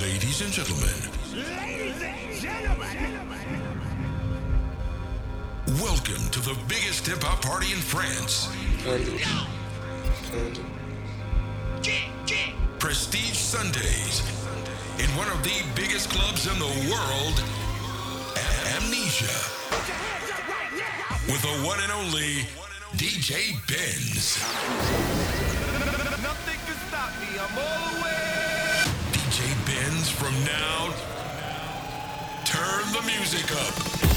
Ladies and gentlemen. Ladies and gentlemen. Welcome to the biggest hip hop party in France. Prestige Sundays in one of the biggest clubs in the world, Amnesia. With the one and only DJ Benz. Nothing can stop me. I'm all the way. From now, turn the music up.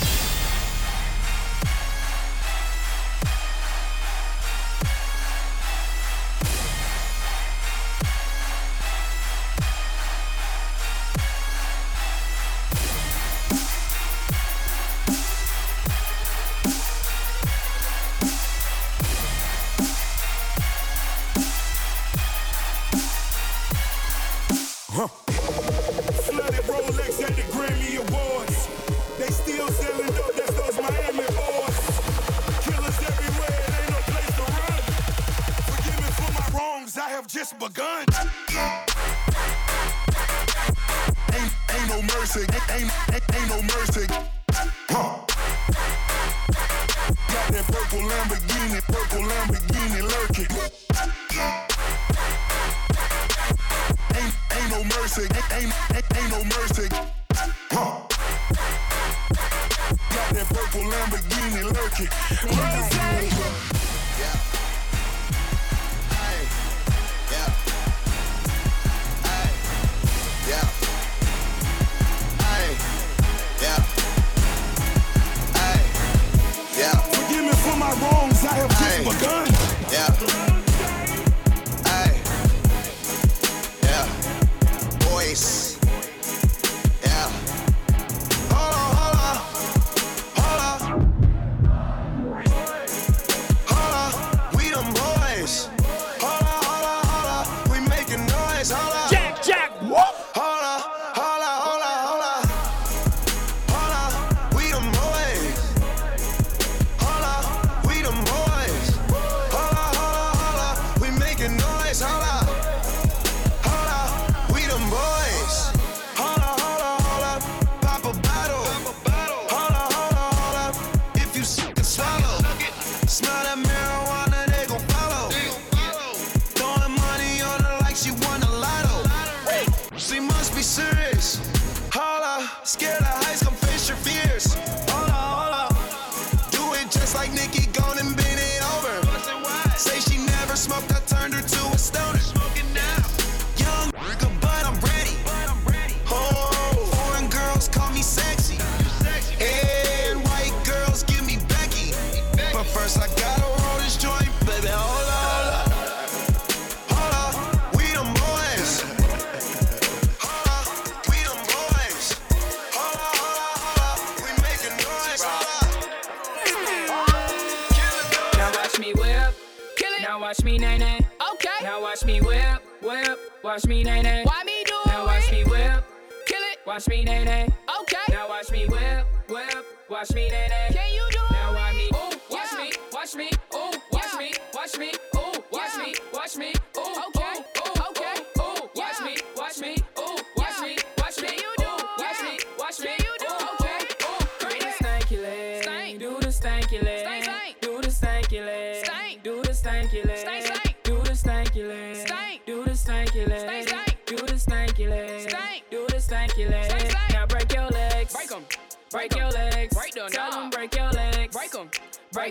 gun.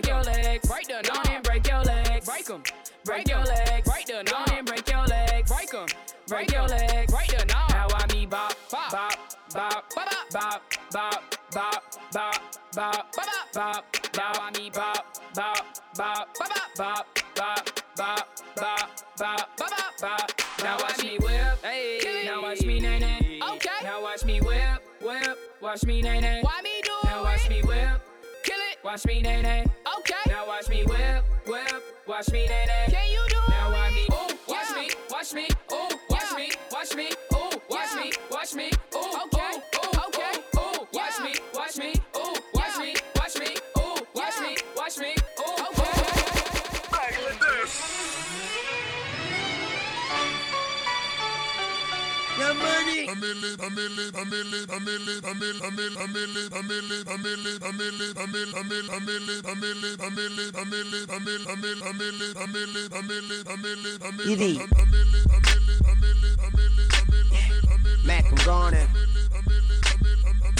break your legs. Break the down and break your legs. Break them. Break your legs. Break the down and break your legs. Break them. Break your legs. Break the down. Now I me bop, bop, bop, bop, bop, bop, bop, bop, bop, bop, bop, bop. bop, bop, bop, bop, bop, bop, bop, bop, bop, bop, bop, bop, bop, bop. Now watch me whip. Hey. Now watch me nae nae. Okay. Now watch me whip, whip. Watch me nae nae. Why me do it? Now watch me whip. Watch me, nae nae me whip, whip, watch me that. Can you do it? Now watch me, oh, watch yeah. me, watch me. Macaroni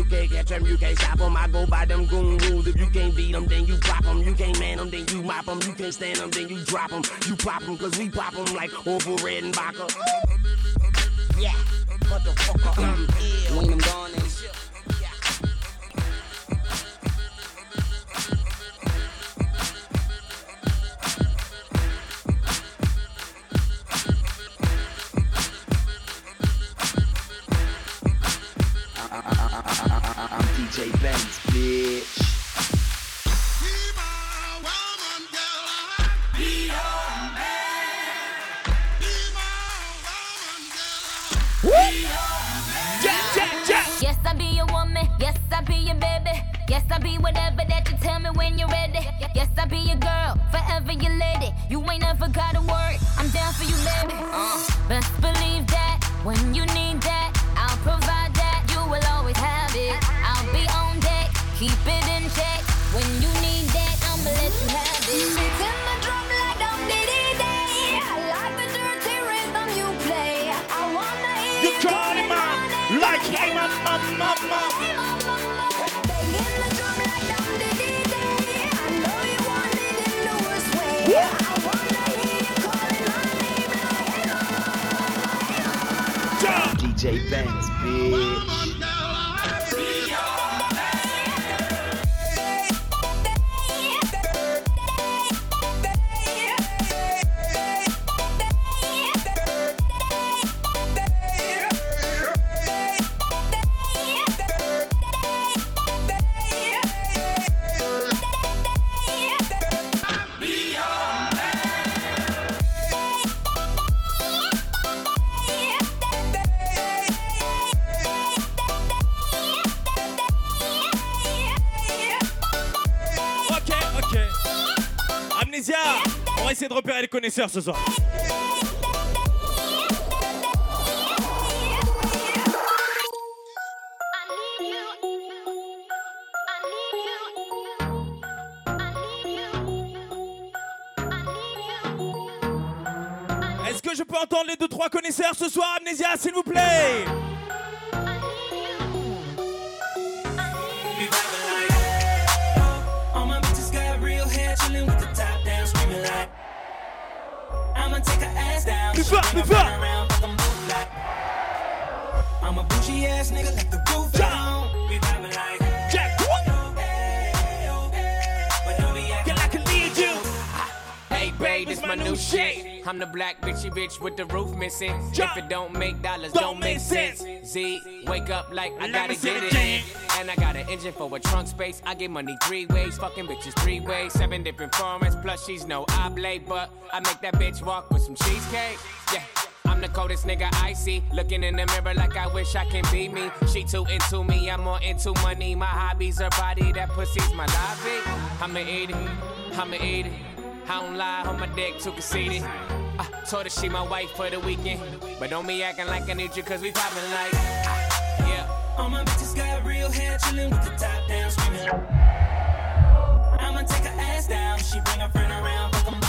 You can't catch them, you can't stop them. I go by them goon rules. If you can't beat them, then you drop them. You can't man them, then you mop them. You can't stand them, then you drop them. You pop them, cause we pop them like Orville Redenbacher. Yeah, motherfucker, I'm ill. When I'm gone connaisseurs ce soir. Est-ce que je peux entendre les deux trois connaisseurs ce soir, Amnésia, s'il vous plaît 'em both like. I'm a bougie ass nigga, like the roof down. We vibing like. Jack, But don't be acting like I need you. Hey, babe, this my new shit. I'm the black bitchy bitch with the roof missing. If it don't make dollars, don't, make sense. Z, wake up like I Let gotta get the it in. And I got an engine for a trunk space. I get money three ways, fucking bitches three ways. Seven different formats, plus she's no oblate, but I make that bitch walk with some cheesecake. Yeah. I'm the coldest nigga I see. Looking in the mirror like I wish I can be me. She too into me, I'm more into money. My hobbies, her body, that pussy's my lobby. I'ma eat it, I'ma eat it. I don't lie on my dick, too conceited. I told her she my wife for the weekend. But don't be acting like I need you, cause we poppin' like. All my bitches got real hair, chillin' with the top down, screaming. I'ma take her ass down. She bring her friend around, fuck 'em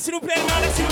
desce no pé, não desce no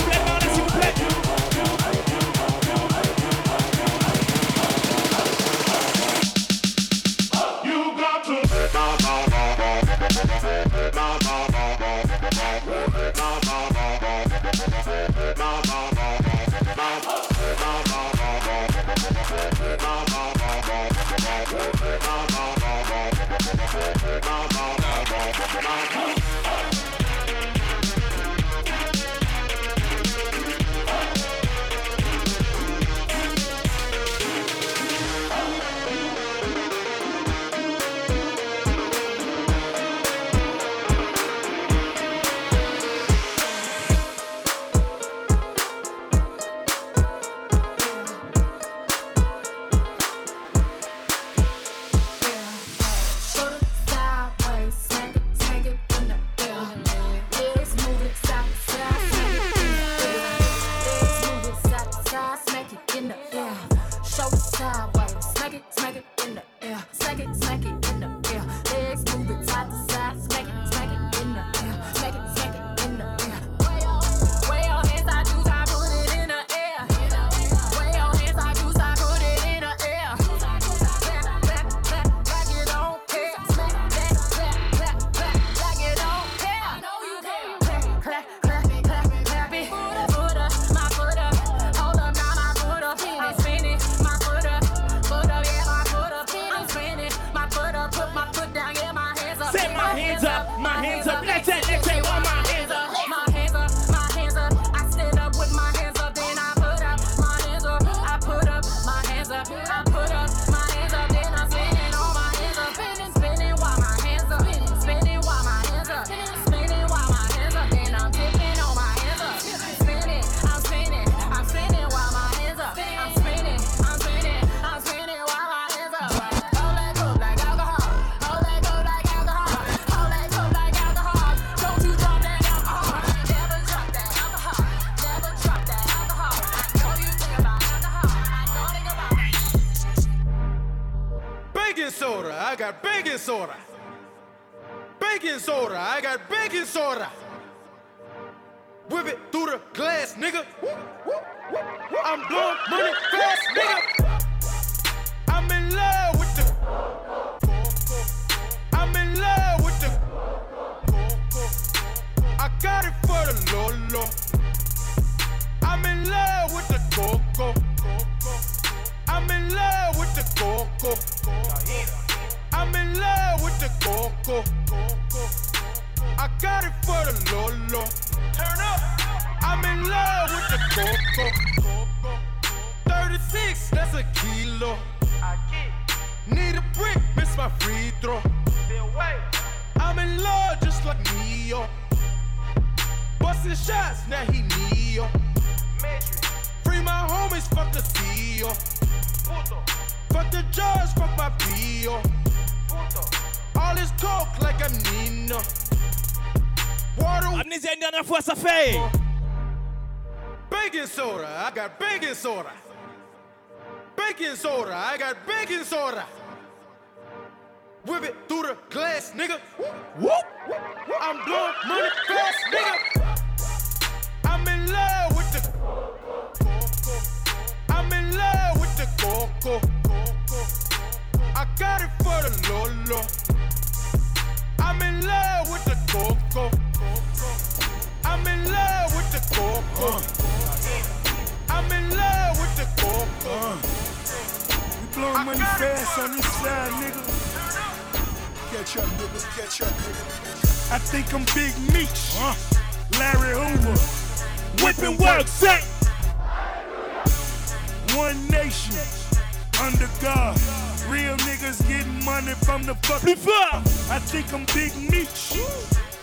the feel. Fuck the judge, fuck my P. O. All this talk like I'm Nino. Water. Amnesia ainda na força feia. Baking soda, I got baking soda. Baking soda, I got baking soda. Whip it through the glass, nigga. Whoop. Whoop. I'm blowing money fast, nigga. Coco. I got it for the Lolo. I'm in love with the Coco. I'm in love with the Coco. I'm in love with the Coco. Uh, we blowing money fast on this side, nigga. Catch up, nigga. Catch up, nigga. I think I'm Big Meech. Larry Hoover. Whipping work, set. Eh? One nation, under God. Real niggas getting money from the fuckin' fuck. I think I'm Big Meech,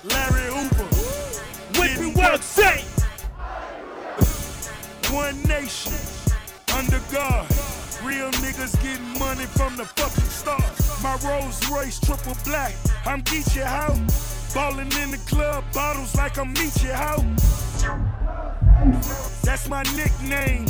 Larry Hoover. Whipping what say? One nation, under God. Real niggas getting money from the fucking stars. My Rolls Royce triple black. I'm Geechee how? Ballin' in the club, bottles like I'm Meechee how? That's my nickname.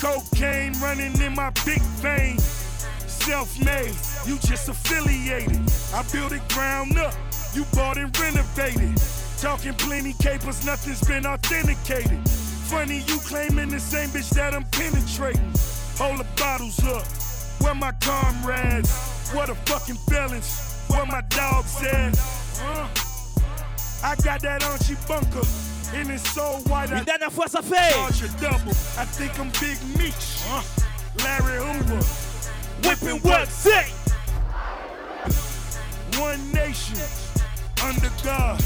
Cocaine running in my big vein. Self-made, you just affiliated. I built it ground up, you bought and renovated. Talking plenty capers, nothing's been authenticated. Funny you claiming the same bitch that I'm penetrating. Hold the bottles up. Where my comrades? What a fucking felons? Where my dogs at? Uh, I got that Archie bunker. And it's so white. Une dernière fois, ça fait. I think I'm Big Meech. Uh, Larry Hoover. Whipping what? Say. One nation. Under God.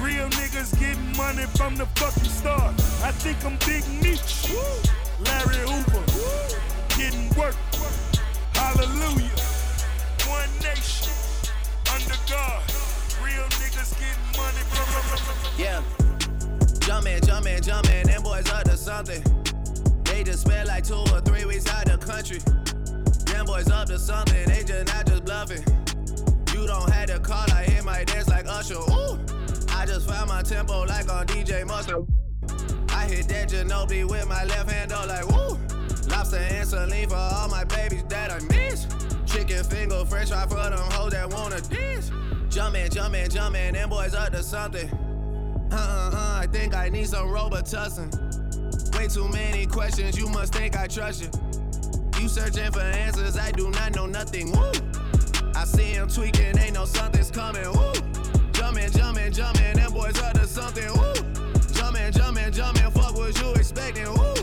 Real niggas getting money from the fucking start. I think I'm Big Meech. Larry Hoover. Getting work. Hallelujah. One nation. Under God. Real niggas getting money from Yeah. Jumpin', jumpin', jumpin', them boys up to something. They just spent like two or three weeks out the country. Them boys up to something, they just not just bluffing. You don't have to call, I hit my dance like Usher. Ooh, I just found my tempo like on DJ Mustard. I hit that Ginobili with my left hand, though, like woo. Lobster and saline for all my babies that I miss. Chicken finger, french fry for them hoes that wanna dance. Jumpin', jumpin', jumpin', them boys up to something. Uh uh uh, I think I need some Robitussin. Way too many questions, you must think I trust you. You searching for answers, I do not know nothing. Woo! I see him tweaking, ain't no something's coming. Woo! Jumpin', jumpin', jumpin', them boys up to something. Woo! Jumpin', jumpin', jumpin', fuck what you expecting. Woo!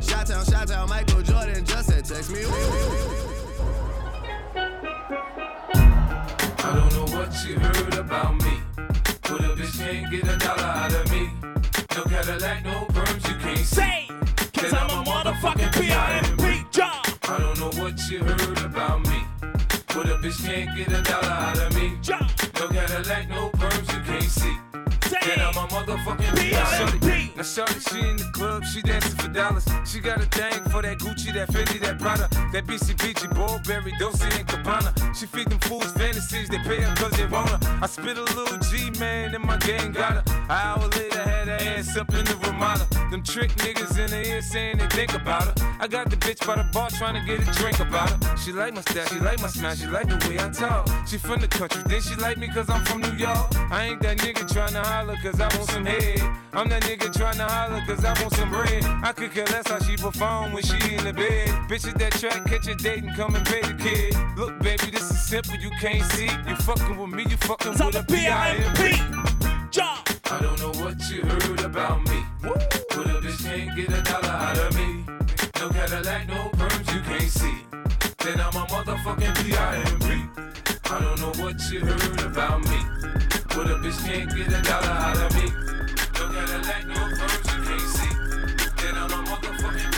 Shout out, shout out, Michael Jordan just said text me. Woo! I don't know what you heard about me. But a bitch can't get a dollar out of me. No Cadillac, no perms, you can't see. Cause I'm a motherfucking P.I.M.P. job. I don't know what you heard about me. But a bitch can't get a dollar out of me. No Cadillac, no perms, you can't see. Then I'm a motherfucking P.I.M.P. Now shorty, she in the club, she dancing for dollars. She got a thing for that Gucci, that Fendi, that Prada, that BCBG, Burberry, Dolce and Gabbana. She feed them fools fantasies, they pay her cause they want her. I spit a little G, man, and my gang got her. An hour later, had her ass up in the Ramada. Them trick niggas in the ear saying they think about her. I got the bitch by the bar trying to get a drink about her. She like my style, she like my smile, she like the way I talk. She from the country, then she like me cause I'm from New York. I ain't that nigga trying to holler cause I want some head. I'm that nigga trying to holler cause I want some bread. I could care less how she perform when she in the bed. Bitches that track, catch a date and come and pay the kid. Look, baby, this is simple, you can't see. You fucking with me, you fucking with a P.I.M.P. Job. I don't know what you heard about me. But a bitch can't get a dollar out of me. No Cadillac, no perms, you can't see. Then I'm a motherfucking P.I.M.P. I don't know what you heard about me. But a bitch can't get a dollar out of me. No Cadillac, no perms, can't see. Then I'm a motherfucking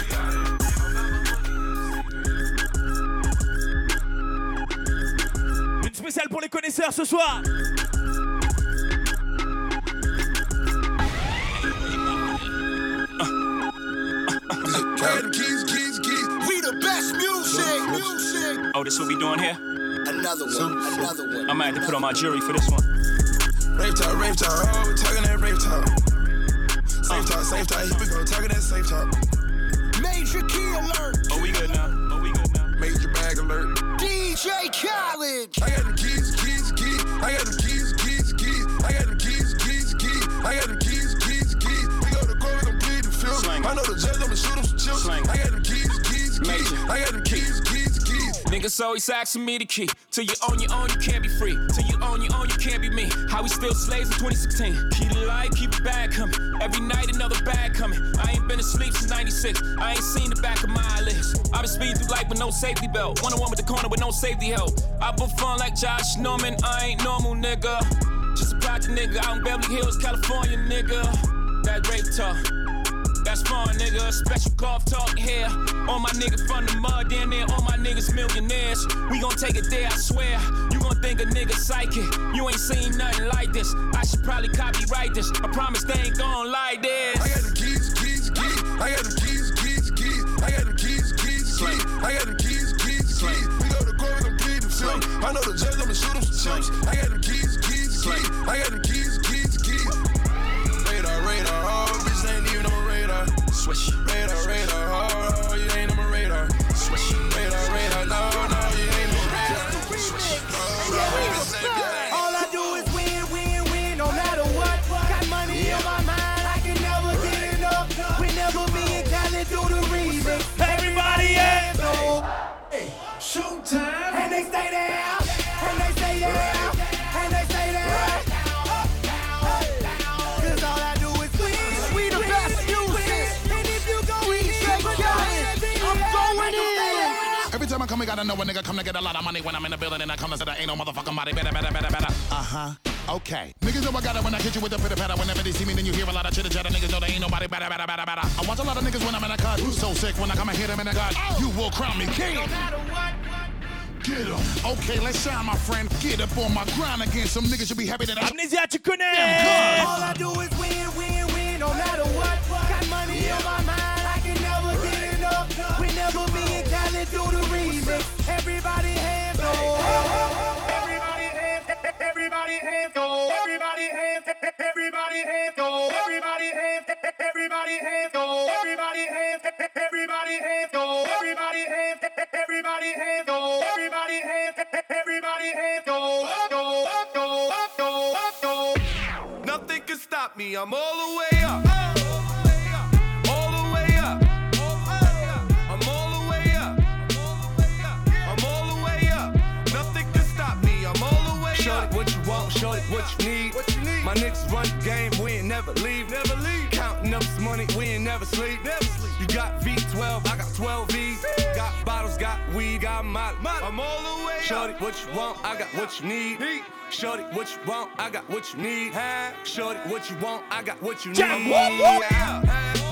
Une spéciale pour les connaisseurs ce soir. Keys, keys, keys. We the best music, music. Oh, this what we doing here? Another one, another one. I might have to put on my jury for this one. Rave talk, rave talk, oh, we talking that rave talk. Safe talk, safe talk, here we go, talking that safe talk. Major key alert. Oh, we good now. Oh, we good now. Major bag alert. DJ Khaled. I got them keys, keys, keys. I got them keys, keys, keys. I got them keys, keys, keys. I got them keys, keys, keys. We go to court, we gon' plead the fifth. I know the judge, I'ma shoot him some chips. I got them keys, keys, keys. I got them keys, keys, keys. Niggas always asking me the key. Till you own your own, you can't be free. Till you own your own, you can't be me. How we still slaves in 2016. Keep it light, keep it bag coming. Every night another bag coming. I ain't been asleep since 96. I ain't seen the back of my eyelids. i been speeding through life with no safety belt. One on one with the corner with no safety help. I been fun like Josh Norman. I ain't normal, nigga. Just a project nigga in Beverly Hills, California, nigga. That rape talk. That's fun, nigga. Special cough talk here. All my niggas from the mud, damn near all my niggas millionaires. We gon' take it there, I swear. You gon' think a nigga psychic. You ain't seen nothing like this. I should probably copyright this. I promise they ain't gon' like this. I got the keys, keys, keys. I got the keys, keys, keys. I got the keys, keys, keys. I got the keys, keys, keys. We go to court, I'm pleading I know the judge, I'ma shoot them some chips. I got the keys, keys, keys. I got the keys. Swish. Radar, radar, oh, you ain't on my radar. Swish. Radar, radar, no, no, you ain't on my radar. Swish. Oh, All I come, I gotta know a nigga come to get a lot of money when I'm in the building and I come to say there ain't no motherfucking body. Better, better, better, better. Uh huh. Okay. Niggas know I got it when I hit you with the pitter patter. Whenever they see me, then you hear a lot of chitter chatter. Niggas know there ain't nobody better, better, better, better. I watch a lot of niggas when I'm in a cut. So sick when I come and hit them in the gut. You will crown me king. No matter what. Get up. Okay, let's shine, my friend. Get up on my grind again. Some niggas should be happy that I. Amnesia, tu. All I do is win, win, win, no matter what. Got money on my mind, I can never get enough. Whenever me and Khaled do the remix, everybody hands go. Everybody hands, everybody hands go. Everybody hands, everybody hands go. Everybody hands, everybody hands go. Everybody hands, everybody hands go. Everybody hands, everybody hands go. Everybody hands, everybody hands go, go. Nothing can stop me, I'm all the way up. My niggas run the game, we ain't never leave. Never leave. Counting up this money, we ain't never sleep. Never sleep. You got V12, I got 12 V's. Got bottles, got weed, got molly. I'm all the way Shorty, what you want, I got what you need. Shorty, what you want, I got what you need. Shorty, what you want, I got what you need. Yeah.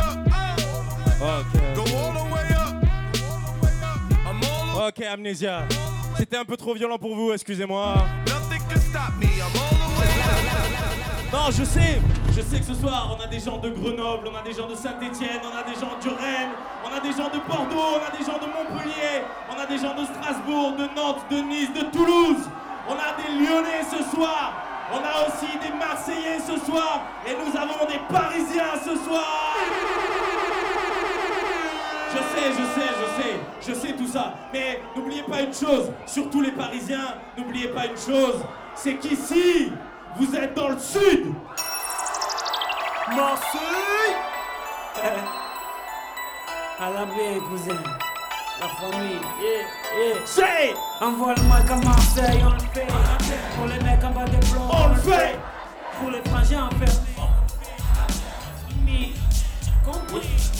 Ok. Go all the way up. I'm all Ok, Amnesia. C'était un peu trop violent pour vous, excusez-moi. Non, je sais, je sais que ce soir, on a des gens de Grenoble, on a des gens de Saint-Etienne, on a des gens de Rennes, on a des gens de Bordeaux, on a des gens de Montpellier, on a des gens de Strasbourg, de Nantes, de Nice, de Toulouse. On a des Lyonnais ce soir. On a aussi des Marseillais ce soir. Et nous avons des Parisiens ce soir. Je sais, je sais, je sais, je sais tout ça. Mais n'oubliez pas une chose, surtout les Parisiens, n'oubliez pas une chose, c'est qu'ici, vous êtes dans le sud. Marseille À la baie, cousin. La famille, yeah, yeah. Say Envoie le mic à Marseille, on le fait. Pour les mecs en bas des blocs, On le fait. Pour les frangins, on fait. Compris.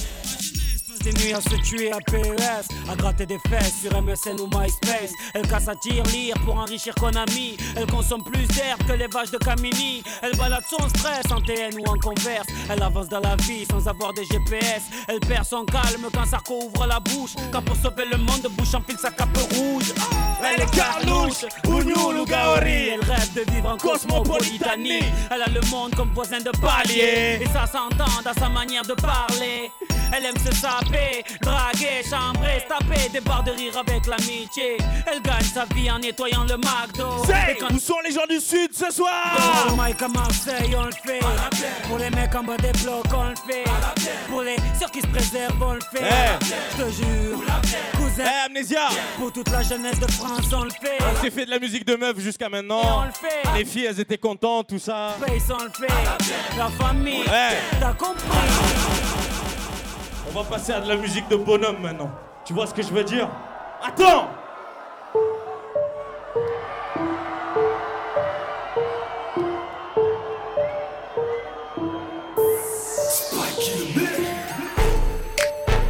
Des nuits à se tuer à PES, à gratter des fesses sur MSN ou MySpace. Elle casse à tir lire pour enrichir Konami. Elle consomme plus d'air que les vaches de Camini. Elle balade son stress en TN ou en converse. Elle avance dans la vie sans avoir des GPS. Elle perd son calme quand Sarko ouvre la bouche. Quand pour sauver le monde, bouche enfile sa cape rouge. Elle est Carlouche, Ougnoul ou Gaori. Elle rêve de vivre en cosmopolitanie. Elle a le monde comme voisin de palier. Et ça s'entend dans sa manière de parler. Elle aime se saper, draguer, chambrer, taper des barres de rire avec l'amitié. Elle gagne sa vie en nettoyant le McDo. Et quand où sont les gens du sud ce soir? Pour le mic à Marseille, on le fait. Pour les mecs en bas des blocs, on le fait. Pour les sœurs qui se préservent, on le fait. Eh. Je te jure, cousin. Eh, Amnesia Pour toute la jeunesse de France, on le fait. On s'est fait de la musique de meuf jusqu'à maintenant. on le fait. Les filles, elles étaient contentes, tout ça. Space, on le fait. La famille, Ouais. t'as compris? On va passer à de la musique de bonhomme maintenant. Tu vois ce que je veux dire? Attends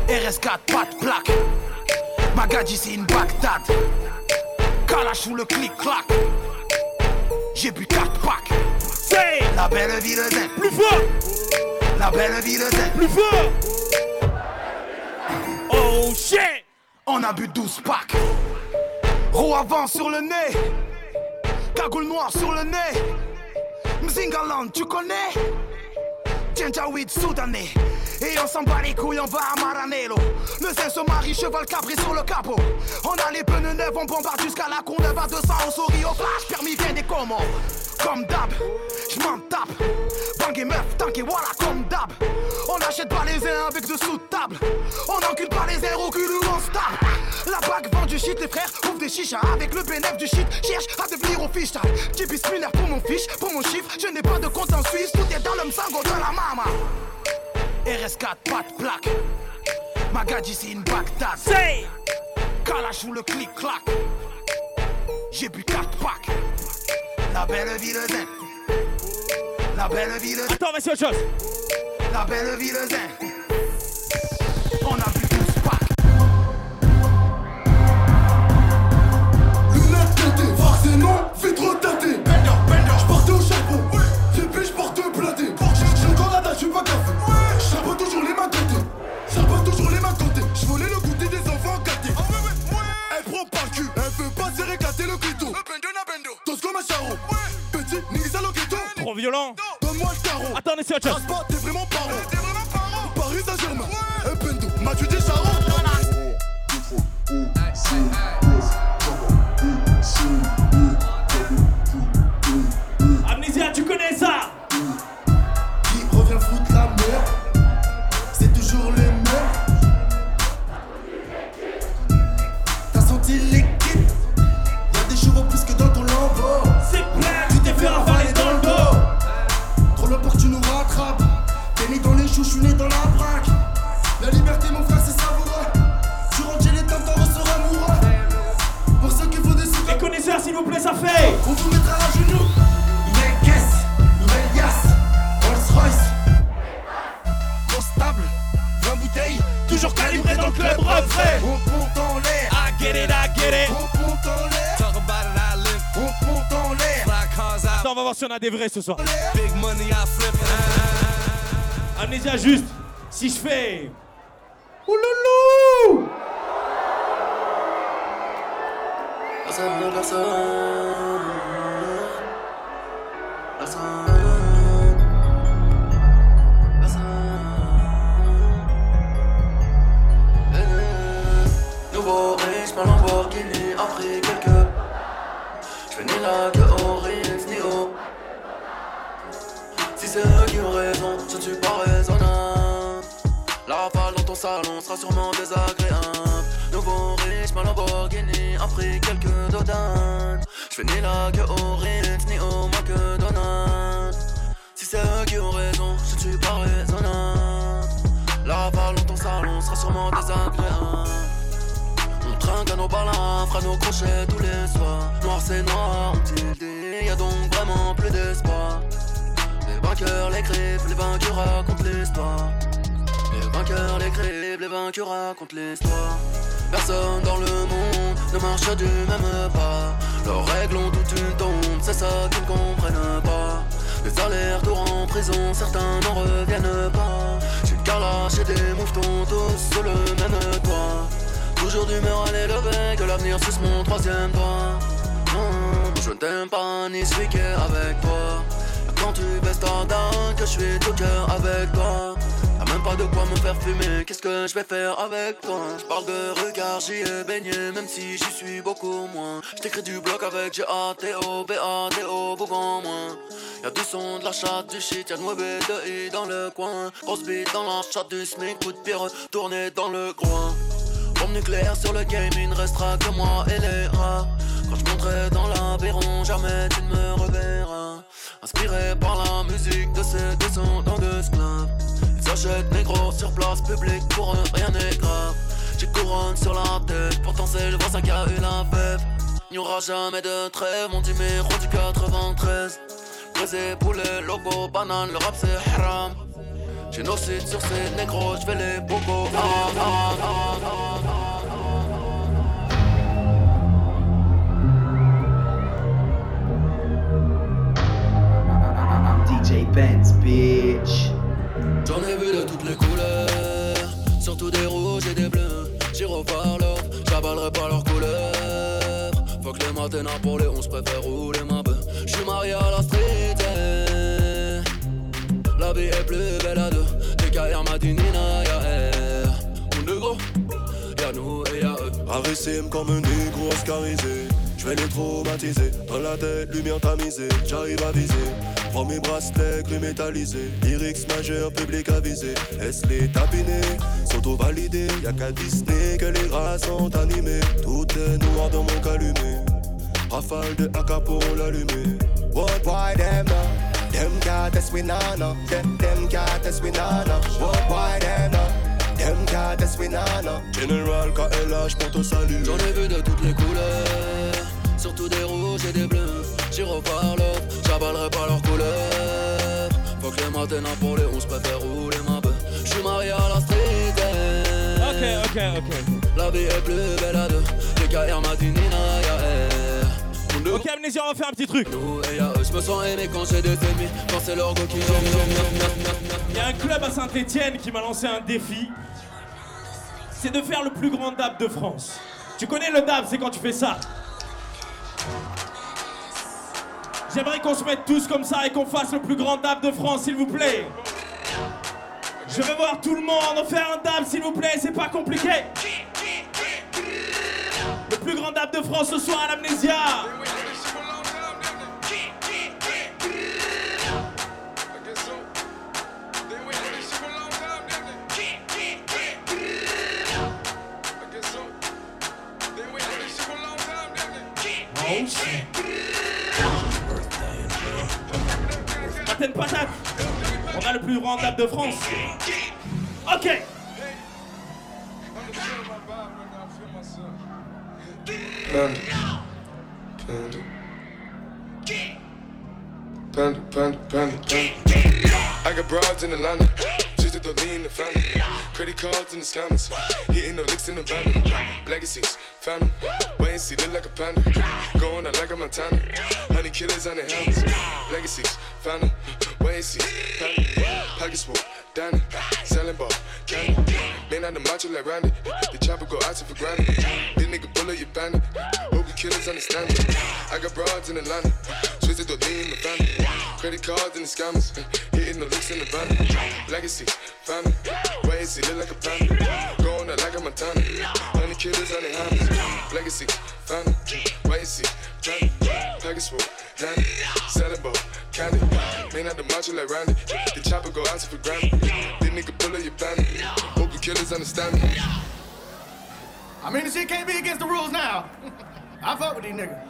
RS4, pas de plaque. Magadji, c'est une Bagdad. Kalash ou le clic-clac. J'ai bu 4 packs. La belle ville d'Ain. Plus fort La belle ville d'Ain. Plus fort Oh shit. On a bu 12 packs. Roue avant sur le nez. Cagoule noire sur le nez. Mzingaland, tu connais? Djanjawid soudanais. Et on s'en bat les couilles, on va à Maranello. Le zin se marie, cheval cabré sur le capot. On a les pneus neufs, on bombarde jusqu'à la Courneuve à 200, on sourit au flash, permis vient des commandes. Comme d'hab, j'm'en tape. Bang et meuf, tank et voilà, comme d'hab. On achète pas les uns avec de table. On encule pas les airs au cul ou on se tape. La bague vend du shit, les frères ouvrent des chichas avec le bénéfice du shit. Cherche à devenir au fiche. Typis lunaire pour mon fiche, pour mon chiffre. Je n'ai pas de compte en Suisse, tout est dans le msango de la mama. RS4, pas de plaque. Magadji, c'est une Bagdad. C'est Kalash ou le clic-clac. J'ai bu 4 packs. La belle ville zen. La belle ville zen. Attends, mais c'est autre chose. La belle ville zen. On a bu 12 packs. Lunettes teintées, vaccin non, vitre teintée. J'portais au charbon, j'ai j'porte blindé. J'ai encore la dalle, j'suis pas café. J'charbonne toujours les mains côté. J'charbonne toujours les mains côté. J'volais le goûter des enfants gâtés. Elle prend par le cul, elle veut pas se régater le clito. Petit. Trop violent. Donne-moi le pas, t'es vraiment Paris Saint-Germain. Ouais. Des tu connais des vrais ce soir. Big money, I flip. Amnésia, juste, si je fais. Ne marche du même pas. Leurs règles ont toute une tombe, c'est ça qu'ils ne comprennent pas. Les allers-retours en prison, certains n'en reviennent pas. J'ai une calache et des mouvements tous sur le même toit. Toujours d'humeur à l'élever, que l'avenir suce mon troisième doigt. Non, je ne t'aime pas ni celui qui est avec toi. Quand tu baisses ta dent, que je suis tout cœur avec toi. Même pas de quoi me faire fumer, qu'est-ce que je vais faire avec toi? Je parle de regard, j'y ai baigné, même si j'y suis beaucoup moins. Je t'écris du bloc avec G-A-T-O, B-A-T-O, Bougon moins. Y'a du son, de la chatte, du shit, y'a de mauvais de I dans le coin. Grosse bite dans la chatte du SMIC, coup de pierre tourné dans le coin. Bombe nucléaire sur le game, il ne restera que moi et les rats. Quand je monterai dans l'aviron, jamais tu ne me reverras. Inspiré par la musique de ces descendants d'esclaves. Ils s'achètent négro sur place publique, pour eux rien n'est grave. J'ai couronne sur la tête, pourtant c'est le voisin qui a eu la fève. Il n'y aura jamais de trêve, mon numéro du 93. Brisé, poulet, logo, banane, le rap c'est haram. Génocide sur ces négros, j'fais les bobos. Ah, ah, ah, ah. DJ Benz, bitch. J'en ai vu de toutes les couleurs, surtout des rouges et des bleus. J'irai voir l'or, j'avalerai pas leurs couleurs. Faut que les matins pour les 11 préfère rouler ma bœuf. J'suis marié à la street, eh. la vie est plus belle à deux. DKR Madinina, y'a R. Mon négro, y'a nous et y'a eux. Rarissime comme un négro oscarisé. Je vais les traumatiser. Dans la tête, lumière tamisée. J'arrive à viser. Prends mes bracelets gris métallisés. Lyrics majeur, public avisé. Laisse les tapiner, s'auto-valider? Y'a qu'à Disney que les rats sont animés. Tout est noir dans mon calumet. Rafale de AK pour l'allumer. What why them now? Them got we know. Them them got us we know. What them now? Them got us we know. General KLH pour te saluer. J'en ai vu de toutes les couleurs, surtout des rouges et des bleus. J'irai voir l'autre, j'avalerai pas leurs couleurs. Faut que les matins pour les 11 préfère rouler ma bœuf. J'suis marié à la street. eh. Ok, ok, ok. La vie est plus belle à deux. DKR Madinina, y'a R. Mon Ok, Amnésia, on va faire un petit truc. Y'a eux, j'me sens aimé quand j'ai des ennemis. Quand c'est leur go qui Il y a un club à Saint-Etienne qui m'a lancé un défi. C'est de faire le plus grand dab de France. Tu connais le dab, c'est quand tu fais ça. J'aimerais qu'on se mette tous comme ça et qu'on fasse le plus grand dab de France, s'il vous plaît. Je veux voir tout le monde faire un dab, s'il vous plaît, c'est pas compliqué. Le plus grand dab de France ce soir à l'amnésia. On a le plus grand de France. Ok. I got broads in Atlanta. Just to lean in the family. Credit cards in the scammers. Hitting the licks in the van. Legacies, family. Wait see, look like a panda. Going out like a Montana. Killers on the helmets. Legacies, family. Wait and see, family. Pockets full, Danny. Selling ball, candy. Man out the macho like Randy. The chopper go out for granted. This nigga bullet, you bandit. Hope killers understand me. I got broads in the Atlanta. Twisted the lean in the family. Credit cards and the scammers. Uh, hitting the licks in the van. Legacy, family. Wait and see, look like a panda. Going out like a Montana. Honey killers on the hammers. Legacy, family. Wait and see, family. Package full, Danny. Selling ball, candy. Man out the macho like Randy. The chopper go out for granted. This nigga bullet, you bandit. Hope you killers understand me. I mean, the shit can't be against the rules now. I fuck with these niggas.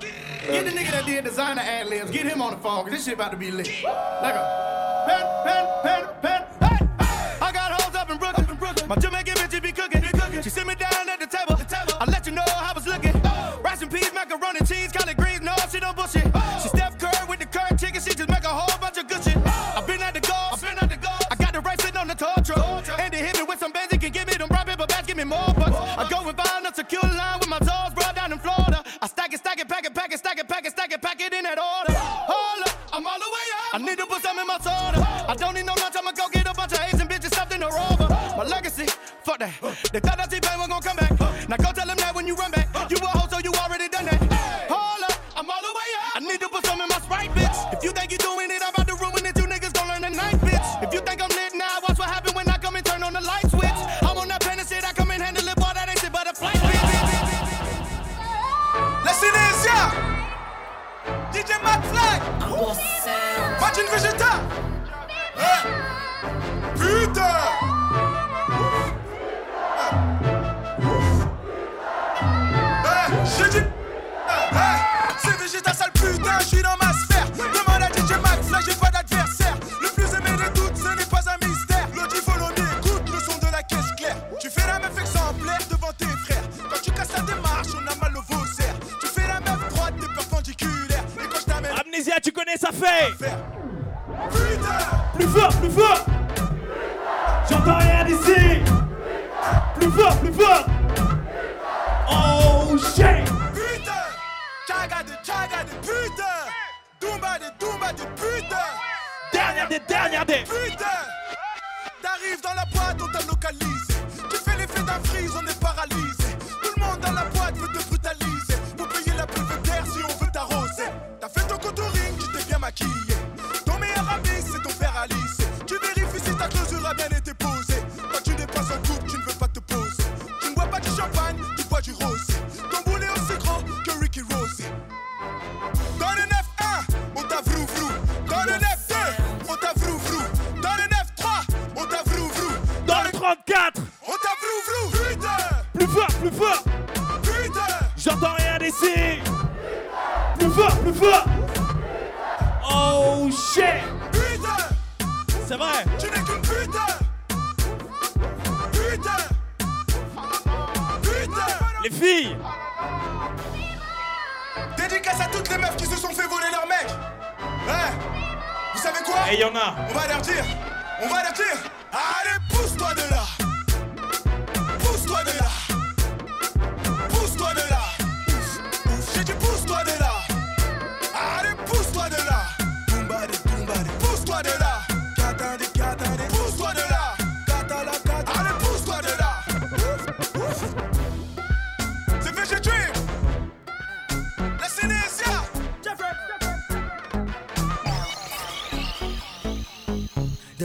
Get the nigga that did Desiigner ad libs, get him on the phone, cause this shit about to be lit. Like a pen, pen, pen, pen, hey. I got hoes up in Brooklyn. My Jamaican bitch be cooking. She sit me down at the table. I let you know how I was looking. Rice and peas, macaroni, give me more bucks. I go and find a secure line with my toes brought down in Florida. I stack it, stack it, pack it, pack it, stack it, pack it, stack it, pack it in that order. Hold up, I'm all the way up. I need to put some in my soda. I don't need no lunch, I'ma go get a bunch of Asian bitches stuffed in a rover. My legacy, fuck that. They thought that T-Pain was gonna come back. Now go tell them that when you run back. You a hoe, so you already done that. Hold up, I'm all the way up. I need to put some in my Sprite, bitch. If you think you're doing it, I'm about to ruin it. You niggas gon' learn the tonight, bitch. If you think I'm DJ Matlack. Imagine Vegeta. Hein? Putain.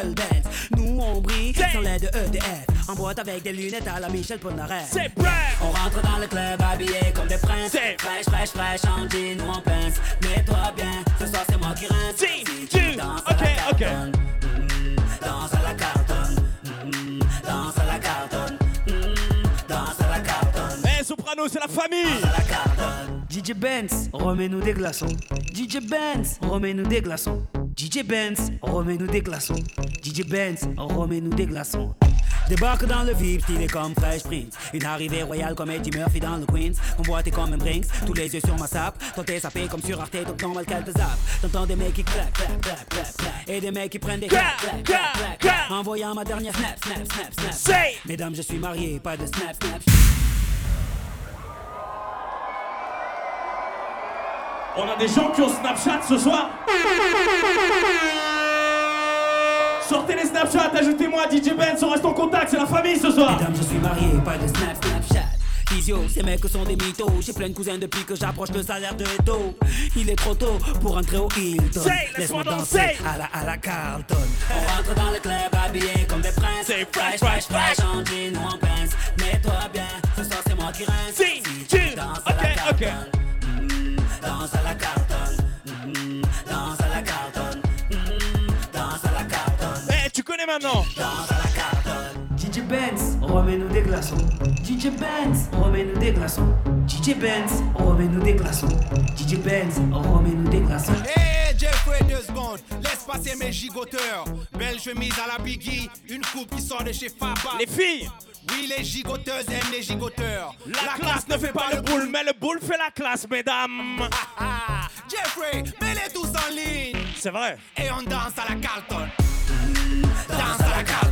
Bells. Nous, on brille sans l'aide de EDF. En boîte avec des lunettes à la Michel Polnareff. C'est bref. On rentre dans le club habillé comme des princes. Fraîche, fraîche, fraîche, en jean ou en pince. Mets-toi bien, ce soir c'est moi qui rince. Si tu danses Ok, à la ok. cartonne, mm, danse à la cartonne, mm, danse à la cartonne, mm, danse à la cartonne. Eh, Soprano, c'est la famille. DJ Benz, remets-nous des glaçons. DJ Benz, remets-nous des glaçons. DJ Benz, remets-nous des glaçons. DJ Benz, remets-nous des glaçons. Débarque dans le VIP, stylé comme Fresh Prince. Une arrivée royale comme Eddie Murphy dans le Queens. Convoité comme un Brinks, tous les yeux sur ma sape. T'es sapé comme sur Arte, donc normal qu'elle te zappe. T'entends des mecs qui clap, clap, clap, clap, clap. Et des mecs qui prennent des clap, clap, clap, clap, clap. Envoyant ma dernière snap, snap, snap, snap. Say. Mesdames, je suis marié, pas de snap, snap. On a des gens qui ont Snapchat ce soir. Sortez les Snapchat, ajoutez-moi DJ Benz, on reste en contact, c'est la famille ce soir. Mesdames, je suis marié, pas de snap, snapchat. Physio, ces mecs sont des mythos. J'ai plein de cousins depuis que j'approche le salaire de Edo. Il est trop tôt pour entrer au Hilton. Laisse-moi danser. à la, à la Carlton. On rentre dans le club habillé comme des princes. C'est fresh, fresh, fresh, en jean ou en pince. Mets-toi bien, ce soir c'est moi qui rince. Si tu- danses à ok, la. Carlton. Danse à la Carlton. Mm, danse à la Carlton. Mm, danse à la Carlton. Eh, tu connais maintenant. Danse à la Carlton. DJ Benz, remets-nous des glaçons. DJ Benz, remets-nous des glaçons. DJ Benz, remets-nous des glaçons. DJ Benz, remets-nous des glaçons. Hey Jeffrey, deux secondes, laisse passer mes gigoteurs. Belle chemise à la Biggie, une coupe qui sort de chez Faba. Les filles. Oui, les gigoteuses aiment les gigoteurs. La, classe ne fait pas le boule, mais le boule fait la classe, mesdames. Ah, Jeffrey, mets-les tous en ligne. C'est vrai. Et on danse à la Carlton. Danse à la Carlton.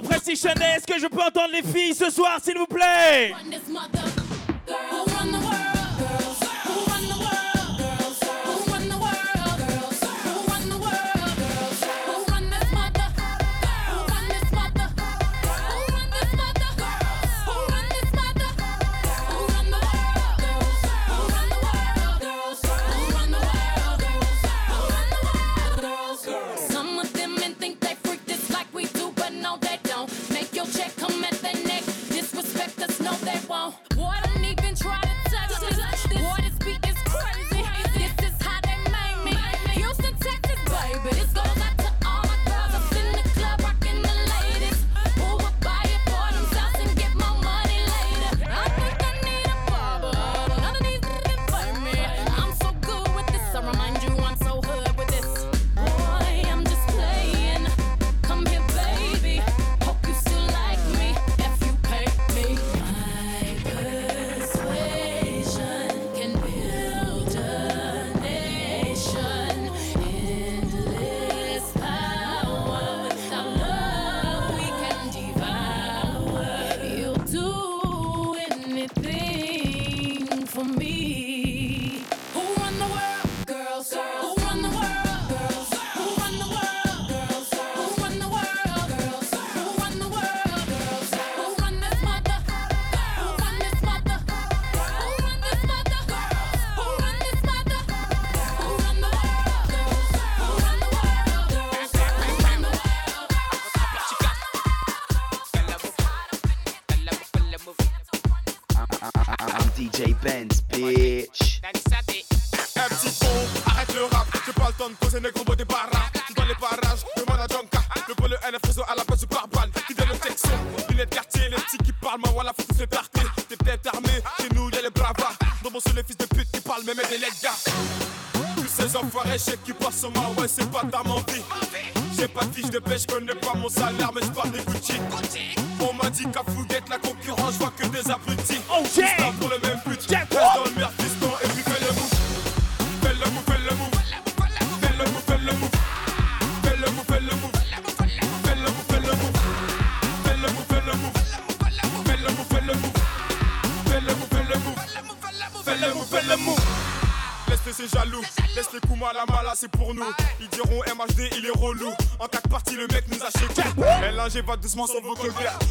est-ce que je peux entendre les filles ce soir, s'il vous plaît?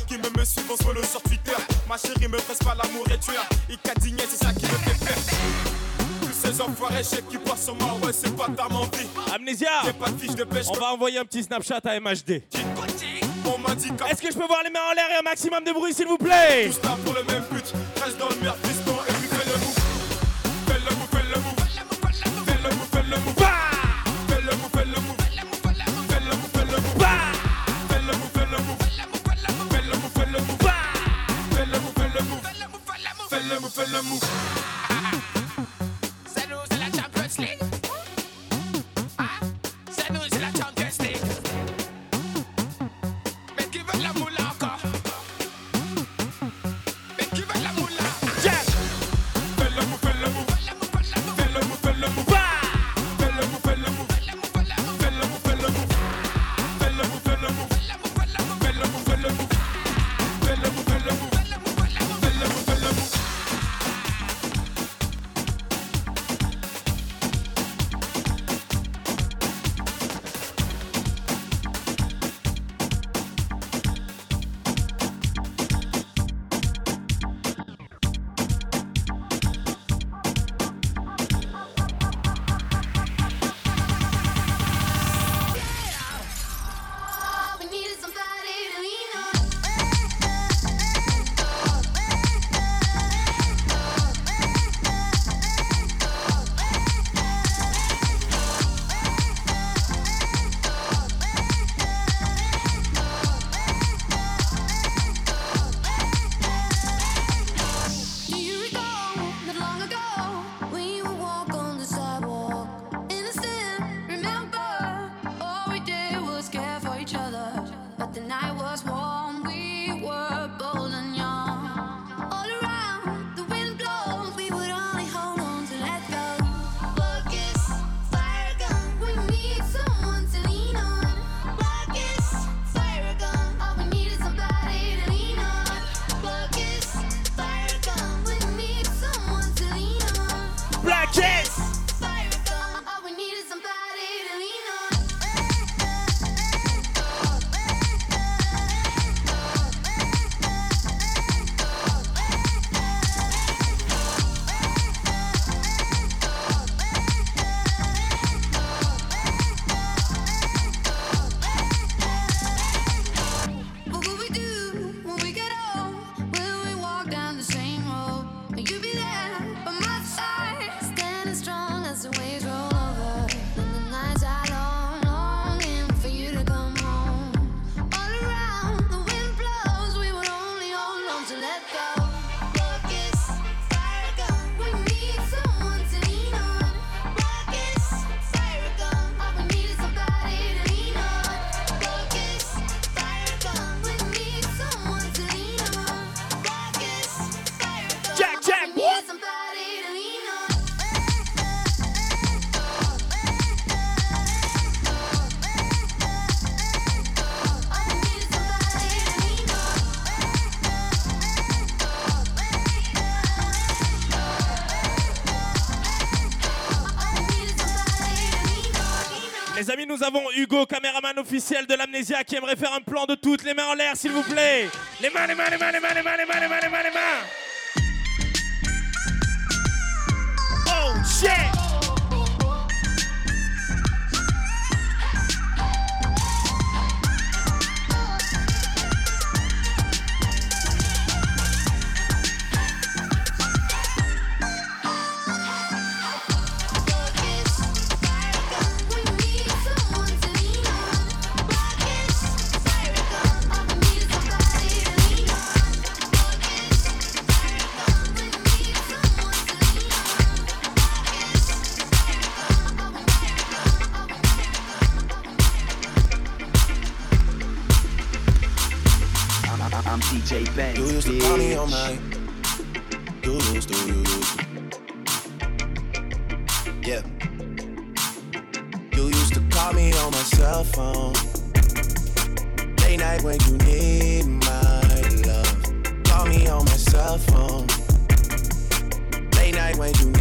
Qui me me suivent, on se le sur Twitter. Ma chérie me presse pas l'amour et tu as. Icadigné, c'est ça qui me fait peur ces enfoirés, chèques qui passent sur moi, ouais, c'est pas ta mentie. Amnésia, pas de de pêche. On va envoyer un petit Snapchat à MHD. Est-ce que je peux voir les mains en l'air et un maximum de bruit, s'il vous plaît? Alamo. Nous avons Hugo, caméraman officiel de l'Amnésia, qui aimerait faire un plan de toutes. Les mains en l'air, s'il vous plaît. I'm You used to call me on my. You used to, you used to. Yeah. You used to call me on my cell phone. Late night when you need my love. Call me on my cell phone. Late night when you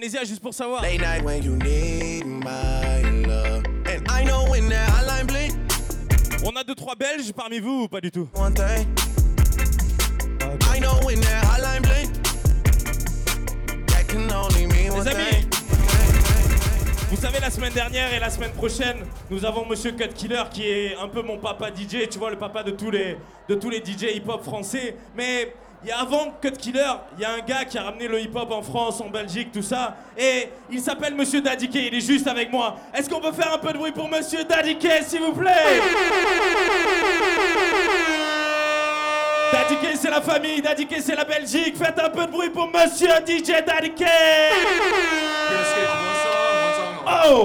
Amnésia, juste pour savoir. Late night when you need my love. And I know when that hotline blink. On a deux trois Belges parmi vous ou pas du tout? One thing. I know when that hotline blink. That can only mean one Les amis, vous savez, la semaine dernière et la semaine prochaine, nous avons Monsieur Cut Killer qui est un peu mon papa DJ, tu vois, le papa de tous les, de tous les DJ hip-hop français. Mais il y a avant Cut Killer, il y a un gars qui a ramené le hip-hop en France, en Belgique, tout ça. Et il s'appelle Monsieur Daddy K, il est juste avec moi. Est-ce qu'on peut faire un peu de bruit pour Monsieur Daddy K, s'il vous plaît? Daddy K, c'est la famille, Daddy K, c'est la Belgique. Faites un peu de bruit pour Monsieur DJ Daddy K. Oh!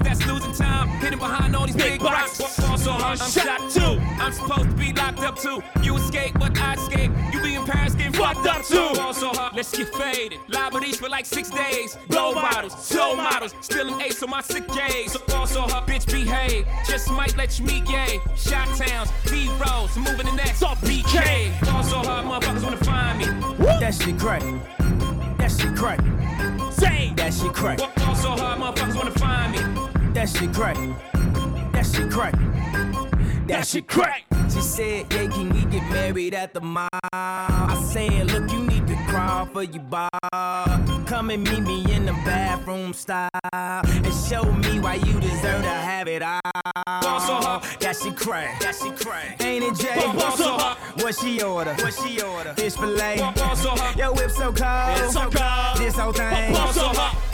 That's losing time, hidden behind all these big, rocks. Ball so hard, I'm shot too. I'm supposed to be locked up too. You escape, but I escape. You be in Paris getting fucked up too. So hard, let's get faded. Liberties for like six days. Blow bottles, slow models, still an ace on my sick days. So ball so hard, bitch behave. Just might let you meet gay. Shot towns, B rolls, moving the next. Up BK. Ball so hard, motherfuckers wanna find me. That shit crack. That shit crack. Say That shit crack. So hard, motherfuckers wanna find me. That shit crack. That shit crack. That shit crack. She said, yeah, can we get married at the mall? I said, look, you need to crawl for your bar. Come and meet me in the bathroom style and show me why you deserve to have it all. That she crack. That she crack. Ain't it Jay? What she order? What she order? Fish fillet. Yo, whip so cold. It's so cold. This whole thing.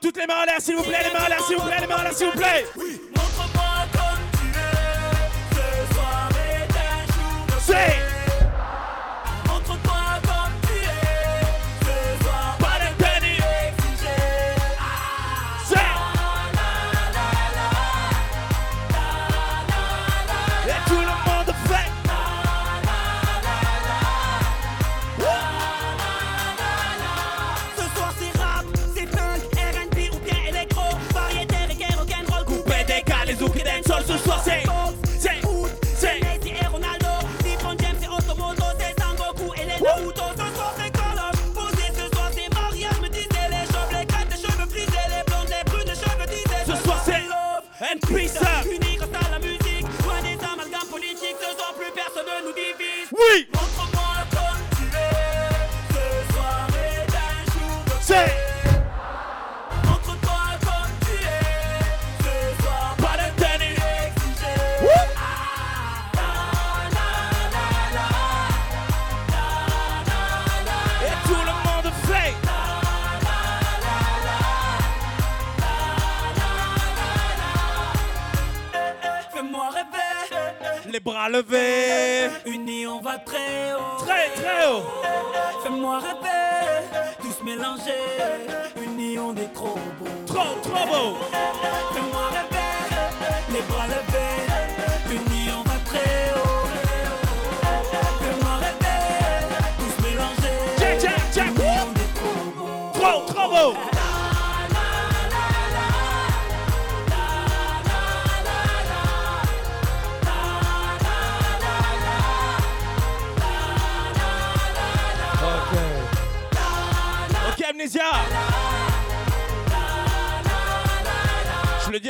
Toutes les mains en l'air, s'il vous plaît, les mains en l'air, s'il vous plaît, les mains en l'air, s'il vous plaît.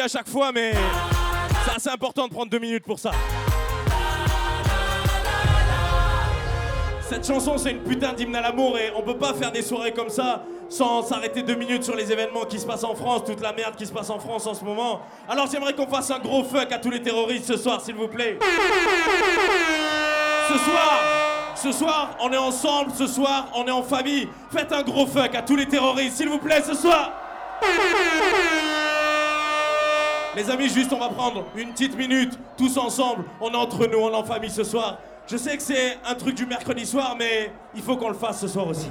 À chaque fois, mais c'est assez important de prendre deux minutes pour ça. Cette chanson, c'est une putain d'hymne à l'amour et on peut pas faire des soirées comme ça sans s'arrêter deux minutes sur les événements qui se passent en France, toute la merde qui se passe en France en ce moment. Alors j'aimerais qu'on fasse un gros fuck à tous les terroristes ce soir, s'il vous plaît. Ce soir, ce soir, on est ensemble, ce soir, on est en famille. Faites un gros fuck à tous les terroristes, s'il vous plaît, ce soir. Les amis, juste on va prendre une petite minute, tous ensemble. On est entre nous, on est en famille ce soir. Je sais que c'est un truc du mercredi soir, mais il faut qu'on le fasse ce soir aussi.